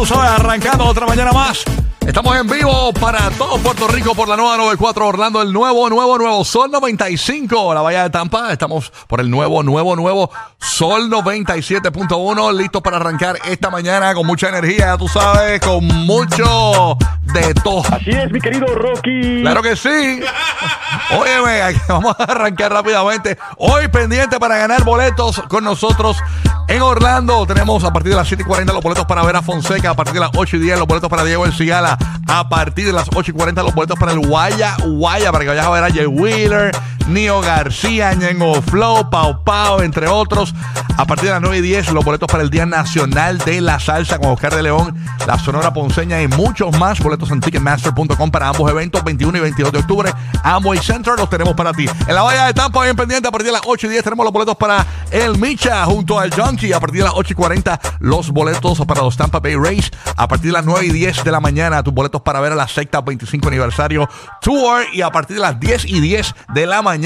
tú sabes, arrancando otra mañana más. Estamos en vivo para todo Puerto Rico por la nueva 94 Orlando, el nuevo, nuevo, nuevo Sol 95, la Bahía de Tampa. Estamos por el nuevo, nuevo, nuevo Sol 97.1, listos para arrancar esta mañana con mucha energía, ya tú sabes, con mucho de todo. Así es, mi querido Rocky. Claro que sí. Óyeme, vamos a arrancar rápidamente. Hoy pendiente para ganar boletos con nosotros en Orlando. Tenemos a partir de las 7 y 40 los boletos para ver a Fonseca. A partir de las 8 y 10 los boletos para Diego El Cigala. A partir de las 8 y 40 los boletos para el Guaya Guaya. Para que vayas a ver a Jay Wheeler, Nio García, Ñengo Flow, Pau Pau, entre otros. A partir de las 9 y 10 los boletos para el Día Nacional de la Salsa con Oscar de León, la Sonora Ponceña y muchos más. Boletos en Ticketmaster.com para ambos eventos, 21 y 22 de octubre. Amway Center los tenemos para ti. En la Bahía de Tampa, bien pendiente, a partir de las 8 y 10 tenemos los boletos para el Micha junto al Junkie. A partir de las 8 y 40 los boletos para los Tampa Bay Rays. A partir de las 9 y 10 de la mañana tus boletos para ver a la secta 25 aniversario tour. Y a partir de las 10 y 10 de la mañana,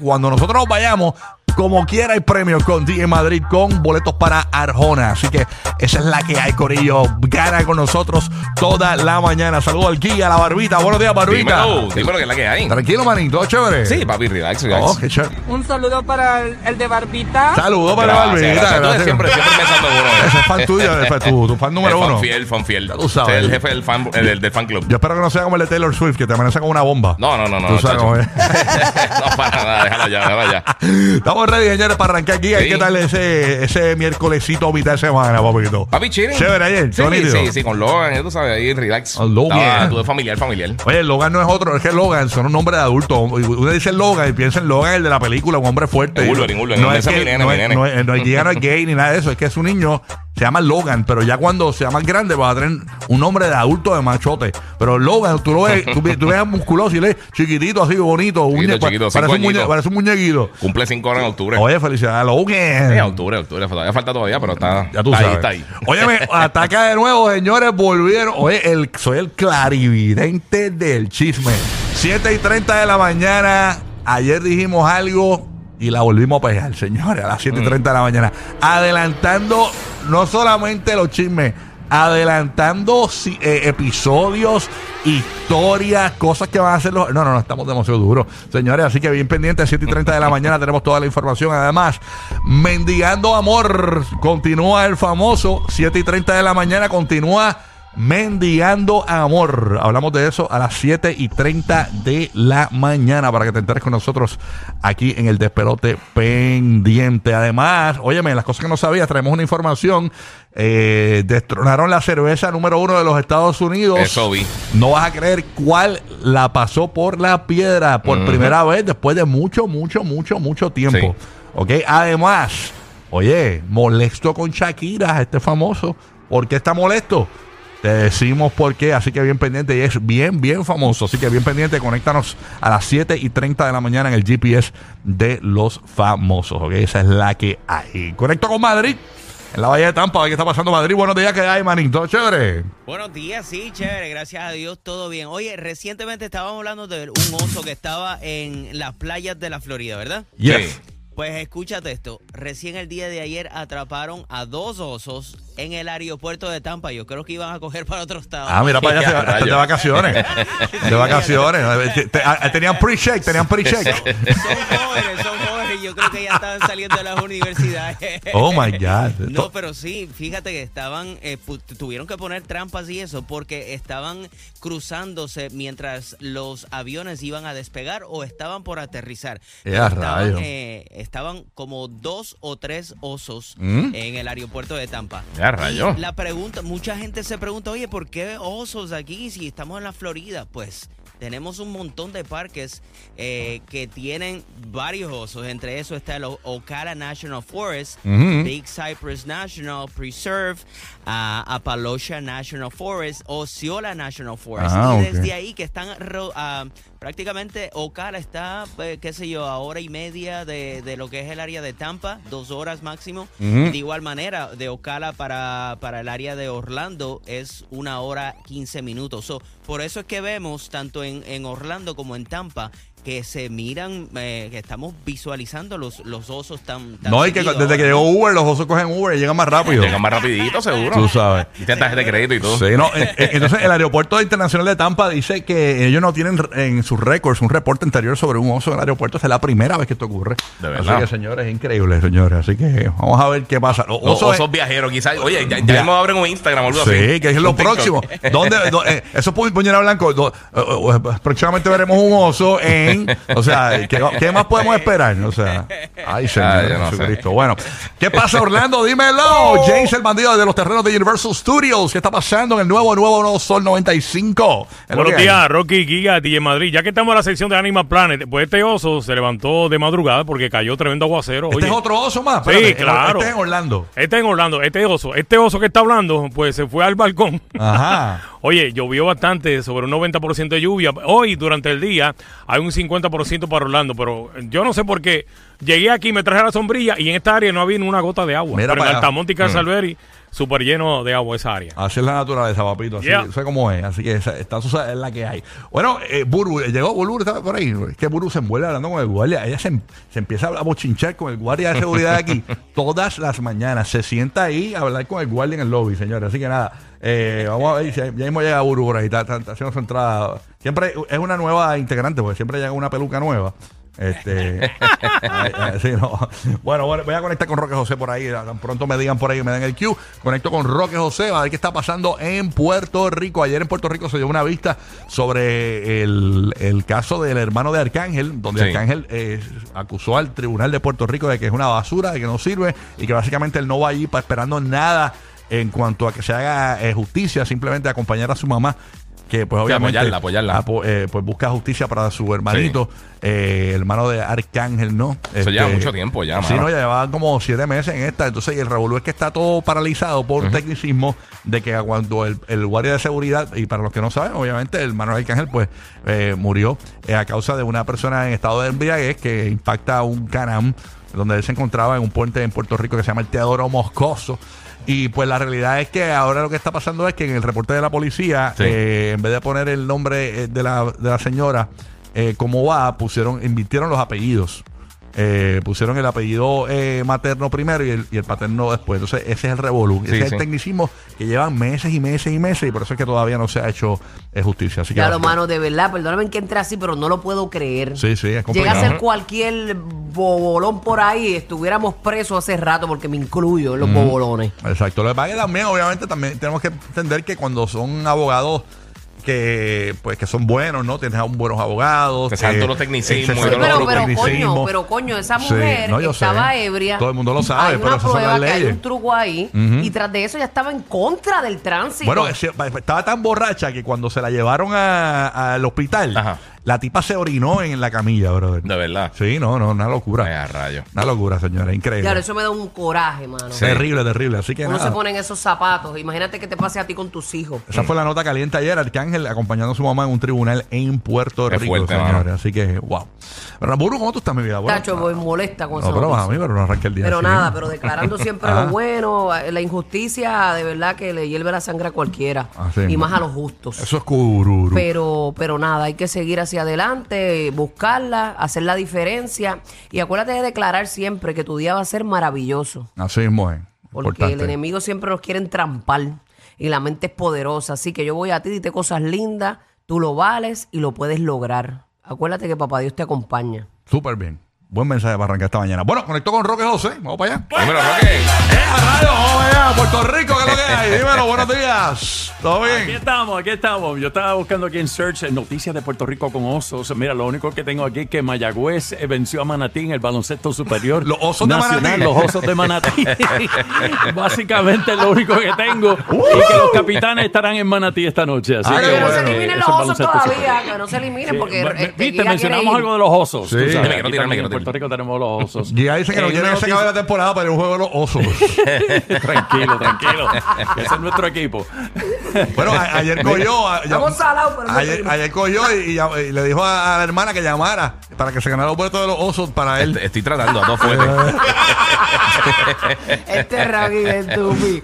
cuando nosotros nos vayamos, como quiera hay premios con DJ Madrid con boletos para Arjona. Así que esa es la que hay, Corillo. Gana con nosotros toda la mañana. Saludos al guía, a la barbita. Buenos días, barbita. Dímelo, dímelo que es la que hay. Tranquilo, manito, chévere. Sí, papi, relax, relax. Oh, qué chévere. Un saludo para el, el de Barbita. Saludos para Gracias, gracias. barbita. Tú gracias. siempre, siempre pensando en uno. Ese es fan tuyo, es tu, tu fan número el fan uno. fiel, fan fiel. Ya tú sabes. Usted es el jefe del fan, el, del- del fan club. Yo espero que no sea como el de Taylor Swift, que te amanece con una bomba. No, no, no, no. Tú sabes no, para nada, déjalo ya, déjalo ya. Estamos ready, señores, para arrancar aquí. Sí. ¿Qué tal ese, ese miércolesito mitad de semana, papito? Papi, chilling. Chévere ayer, Sí, todo nítido. sí, sí, con Logan, ya tú sabes, ahí relax. Con Logan. Estaba- Tuve familiar, familiar. Oye, Logan no es otro, es que Logan son un nombre de adulto. Uno dice Logan y piensa en Logan, el de la película, un hombre fuerte. Wolverine, Wolverine. No es que, no es, no es- no es- no es gay ni nada de eso, es que es un niño, se llama Logan, pero ya cuando sea más grande va a tener un nombre de adulto de machote. Pero Logan, tú lo ves, tú, ves- tú ves musculoso y le chiquitito, así bonito, Chiquito, muñe- chiquito, parece, un muñe- añitos. parece un muñequito. Cumple cinco horas en octubre. Oye, felicidades Logan. Sí, octubre, octubre. Todavía falta todavía, pero está, Ya tú está sabes. ahí, está ahí. Óyeme, ataca de nuevo, señores. Volvieron. Oye, el, soy el clarividente del chisme. 7 y 30 de la mañana. Ayer dijimos algo y la volvimos a pegar, señores, a las 7 y 30 de la mañana. Adelantando no solamente los chismes. Adelantando eh, episodios, historias, cosas que van a hacer los. No, no, no, estamos demasiado duros. Señores, así que bien pendientes, 7 y 30 de la mañana tenemos toda la información. Además, Mendigando Amor, continúa el famoso. 7 y 30 de la mañana continúa Mendigando Amor. Hablamos de eso a las 7 y 30 de la mañana para que te enteres con nosotros aquí en el despelote pendiente. Además, óyeme, las cosas que no sabías, traemos una información. Eh, destronaron la cerveza número uno de los Estados Unidos. Eso vi. No vas a creer cuál la pasó por la piedra por primera vez después de mucho, mucho, mucho, mucho tiempo. Sí. ¿Ok? Además, oye, molesto con Shakira, este famoso. ¿Por qué está molesto? Te decimos por qué, así que bien pendiente y es bien, bien famoso. Así que bien pendiente, conéctanos a las 7 y 30 de la mañana en el GPS de los famosos. ¿Ok? Esa es la que hay. Conecto con Madrid, en la Bahía de Tampa. ¿Qué está pasando Madrid? Buenos días, ¿qué hay, manito? Chévere. Buenos días, sí, chévere, gracias a Dios, todo bien. Oye, recientemente estábamos hablando de un oso que estaba en las playas de la Florida, ¿verdad? Yes. Pues escúchate esto, recién el día de ayer atraparon a dos osos en el aeropuerto de Tampa. Yo creo que iban a coger para otro estado. Ah, mira para allá, se- de vacaciones. De vacaciones. Ah, Tenían pre-check, tenían pre-check. Son jóvenes, son jóvenes. Yo creo que ya estaban saliendo de las universidades. Oh my God. No, pero sí, fíjate que estaban, eh, tuvieron que poner trampas y eso porque estaban cruzándose mientras los aviones iban a despegar o estaban por aterrizar. ¡Eh, Pero a estaban, eh, estaban como dos o tres osos ¿Mm? en el aeropuerto de Tampa. Ya, rayos. Y la pregunta, mucha gente se pregunta, oye, ¿por qué osos aquí si estamos en la Florida? Pues tenemos un montón de parques eh, que tienen varios osos. Entre eso está el Ocala National Forest. Big Cypress National Preserve, Appalachia National Forest, Osceola National Forest. Ah, y desde ahí que están ah, prácticamente Ocala está, eh, qué sé yo, a hora y media de, de lo que es el área de Tampa, dos horas máximo. De igual manera, de Ocala para, para el área de Orlando es una hora 15 minutos. So, por eso es que vemos, tanto en, en Orlando como en Tampa, que se miran, eh, que estamos visualizando los, los osos tan, tan No, y que seguidos desde que llegó. Uber, los osos cogen Uber y llegan más rápido. Llegan más rapidito, seguro. Tú sabes. Y tarjeta de crédito y todo. Sí, no, eh, eh, entonces el aeropuerto internacional de Tampa dice que ellos no tienen en sus récords un reporte anterior sobre un oso en el aeropuerto. Esta es la primera vez que esto ocurre. De Así verdad. que, señores, es increíble, señores. Así que vamos a ver qué pasa. Los Los osos, viajeros, quizás. Oye, ya, ya mismo abren un Instagram o algo así. Sí, que es lo próximo. ¿Dónde, dó- eh, eso es pu- puñera blanco. do- eh, próximamente veremos un oso en. O sea, ¿qué, qué más podemos esperar? O sea, ay, Señor Ah, yo no sé. Bueno, ¿qué pasa, Orlando? Dímelo. James, el bandido de los terrenos de Universal Studios. ¿Qué está pasando en el nuevo, nuevo, nuevo Sol 95? Es lo Buenos días, Rocky Giga, DJ Madrid. Ya que estamos en la sección de Animal Planet, pues este oso se levantó de madrugada porque cayó tremendo aguacero. Este es otro oso más. Sí, Espérate, claro. Este es en Orlando. Este en Orlando, este oso, este oso que está hablando, pues se fue al balcón. Ajá. Oye, llovió bastante, sobre un 90% de lluvia. Hoy, durante el día, hay un 50% para Orlando, pero yo no sé por qué. Llegué aquí, me traje la sombrilla y en esta área no había ni una gota de agua. Mira pero en. Mm. Altamonte y Calzalveri, súper lleno de agua esa área. Así es la naturaleza, papito. Así Yeah. sé cómo es. Así que esa, esta es la que hay. Bueno, eh, Buru, eh, llegó Buru, estaba por ahí. Es que Buru se envuelve hablando con el guardia. Ella se, em- se empieza a bochinchar con el guardia de seguridad aquí todas las mañanas. Se sienta ahí a hablar con el guardia en el lobby, señores. Así que nada, eh, vamos a ver si ya mismo llega Buru por ahí. Está, está- está haciendo su entrada. Siempre es una nueva integrante, porque siempre llega una peluca nueva. Este, ay, ay, sí, no. Bueno, bueno, voy a conectar con Roque José por ahí. Tan pronto me digan por ahí, me den el cue. Conecto con Roque José, a ver qué está pasando en Puerto Rico. Ayer en Puerto Rico se dio una vista sobre el, el caso del hermano de Arcángel, donde Sí. Arcángel eh, acusó al tribunal de Puerto Rico de que es una basura, de que no sirve y que básicamente él no va allí para esperando nada en cuanto a que se haga eh, justicia, simplemente acompañar a su mamá. Que pues obviamente apoyarla, apoyarla. apo- eh, pues busca justicia para su hermanito, eh, hermano de Arcángel, ¿no? Eso lleva mucho tiempo ya, Sí, mano. no, ya llevaban como siete meses en esta. Entonces, y el revolú es que está todo paralizado por un tecnicismo de que cuando el, el guardia de seguridad, y para los que no saben, obviamente, el hermano de Arcángel, pues eh, murió eh, a causa de una persona en estado de embriaguez que impacta un canam donde él se encontraba en un puente en Puerto Rico que se llama el Teodoro Moscoso. Y pues la realidad es que ahora lo que está pasando es que en el reporte de la policía, Sí. eh, en vez de poner el nombre eh, de la, de la señora, eh, como va, pusieron, invirtieron los apellidos. Eh, pusieron el apellido eh, materno primero y el, y el paterno después. Entonces, ese es el revolú. ese Sí, es el tecnicismo que llevan meses y meses y meses y por eso es que todavía no se ha hecho eh, justicia. Así que lo mano, de verdad, perdóname que entre así, pero no lo puedo creer. Sí, sí, es Llega complicado. a ser cualquier bobolón por ahí, estuviéramos presos hace rato porque me incluyo en los bobolones. Exacto. Lo que pasa es que también, obviamente, también tenemos que entender que cuando son abogados que pues que son buenos, ¿no? Tienes a un buenos abogados. Que saben que- todos los tecnicismos todo pero, pero coño, pero coño, esa Sí, mujer no, yo estaba sé. ebria. Todo el mundo lo sabe, Hay pero una son prueba las que hay un truco ahí y tras de eso ya estaba en contra del tránsito. Bueno, es- estaba tan borracha que cuando se la llevaron a- al hospital, Ajá. La tipa se orinó en la camilla, brother. De verdad. Sí, no, no, una locura. Ay, a rayo. Una locura, señora, increíble. Claro, eso me da un coraje, mano. Terrible, terrible. Así que Uno nada. se pone en esos zapatos. Imagínate que te pase a ti con tus hijos. Esa fue la nota caliente ayer, Arcángel acompañando a su mamá en un tribunal en Puerto Qué Rico, fuerte, señores. mano. Así que, wow. Buru, ¿cómo tú estás, mi vida? Bueno, Tacho, voy molesta con no, eso. pero a mí, pero no arranque el día Pero así. nada, pero declarando siempre Ah. lo bueno, la injusticia de verdad que le hierve la sangre a cualquiera. Así y más a los justos. Eso es cururu. Pero, pero nada, hay que seguir hacia adelante, buscarla, hacer la diferencia. Y acuérdate de declarar siempre que tu día va a ser maravilloso. Así es. Porque Importante. el enemigo siempre nos quiere entrampar. Y la mente es poderosa. Así que yo voy a ti, dite cosas lindas, tú lo vales y lo puedes lograr. Acuérdate que papá Dios te acompaña. Súper bien. Buen mensaje para arrancar esta mañana. Bueno, conectó con Roque José. Vamos para allá. Dímelo, Roque. ¡Eh, a radio! Vamos allá, Puerto Rico, ¿qué es lo que hay? Dímelo, buenos días. ¿Todo Aquí bien? estamos, aquí estamos. Yo estaba buscando aquí en Search eh, noticias de Puerto Rico con osos. Mira, lo único que tengo aquí es que Mayagüez eh, venció a Manatí en el baloncesto superior. Los osos de Manatí. Los osos de Manatí. Básicamente es lo único que tengo. y que los capitanes estarán en Manatí esta noche. Así Ah, que, que no se eliminen eh, los osos todavía, superior. que no se eliminen Sí, porque este, Viste, mencionamos algo de los osos. Sí. tú sabes, Me quiero aquí quiero Puerto. Rico tenemos los osos. Guía dice que no Eh, quiere una que se acabe la temporada para ir a un juego de los osos. tranquilo, tranquilo. Ese es nuestro equipo. Bueno, a- ayer cogió. a- Estamos salados, pero no ayer, pedimos. ayer cogió y, y llam- y le dijo a, a la hermana que llamara para que se ganara los boletos de los osos para él. Est- Estoy tratando a dos fuertes. Este Rocky es estúpido.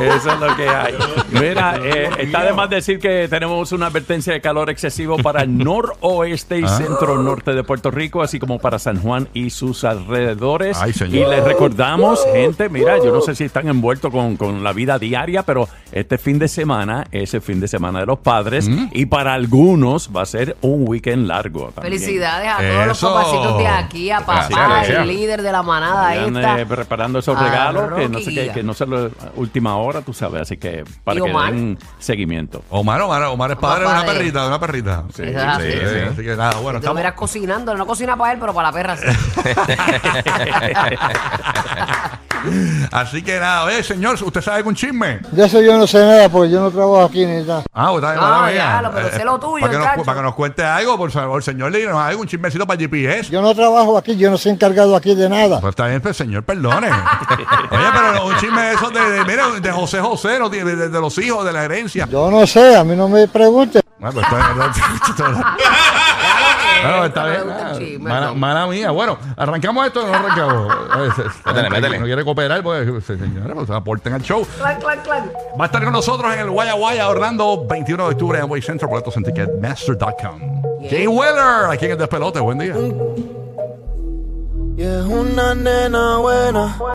Eso es lo que hay. Mira, eh, está de más decir que tenemos una advertencia de calor excesivo para el noroeste y centro norte de Puerto Rico, así como para San Juan y sus alrededores. Ay, señor. Y les recordamos, gente, mira, yo no sé si están envueltos con, con la vida diaria, pero este fin de semana es el fin de semana de los padres y para algunos va a ser un weekend largo. también. Felicidades a todos los papacitos de aquí, a papá, Gracias, gracias. el líder de la manada Vayan, esta. eh, preparando esos a regalos que no, sé qué- que no sea la última hora, tú sabes, así que para ¿Y que den seguimiento. Omar, Omar, Omar es padre de una perrita, de una perrita. Es así. sí, sí. Así que nada, bueno, Tú lo estamos. miras cocinando, no cocina para él, pero para la perra sí. Así que nada, oye, señor, ¿usted sabe algún chisme? De eso yo no sé nada porque yo no trabajo aquí ni nada. Ah, pues está bien, Ah, pero sé lo tuyo, para que, nos, Cacho. para que nos cuente algo, por favor, señor, le nos haga un chismecito para GPS. Yo no trabajo aquí, yo no soy encargado aquí de nada. Pues está bien, pues, señor, perdone. Oye, pero un chisme de esos de, de, mira, de José José, no, de, de- de los hijos, de la herencia. Yo no sé, a mí no me pregunten. Bueno, pues está bien. Bueno, está bien. Ah, Mala, mala mía. Bueno, ¿arrancamos esto o no arrancamos? Métele, métele. No quiere cooperar, pues, señores, pues aporten al show. Clan, clan, clan. Va a estar con nosotros en el Guaya Guaya Orlando, 21 de octubre en Way Central, boletos en Ticketmaster.com. Jay Weller, aquí en el despelote. Buen día. Y es una nena buena.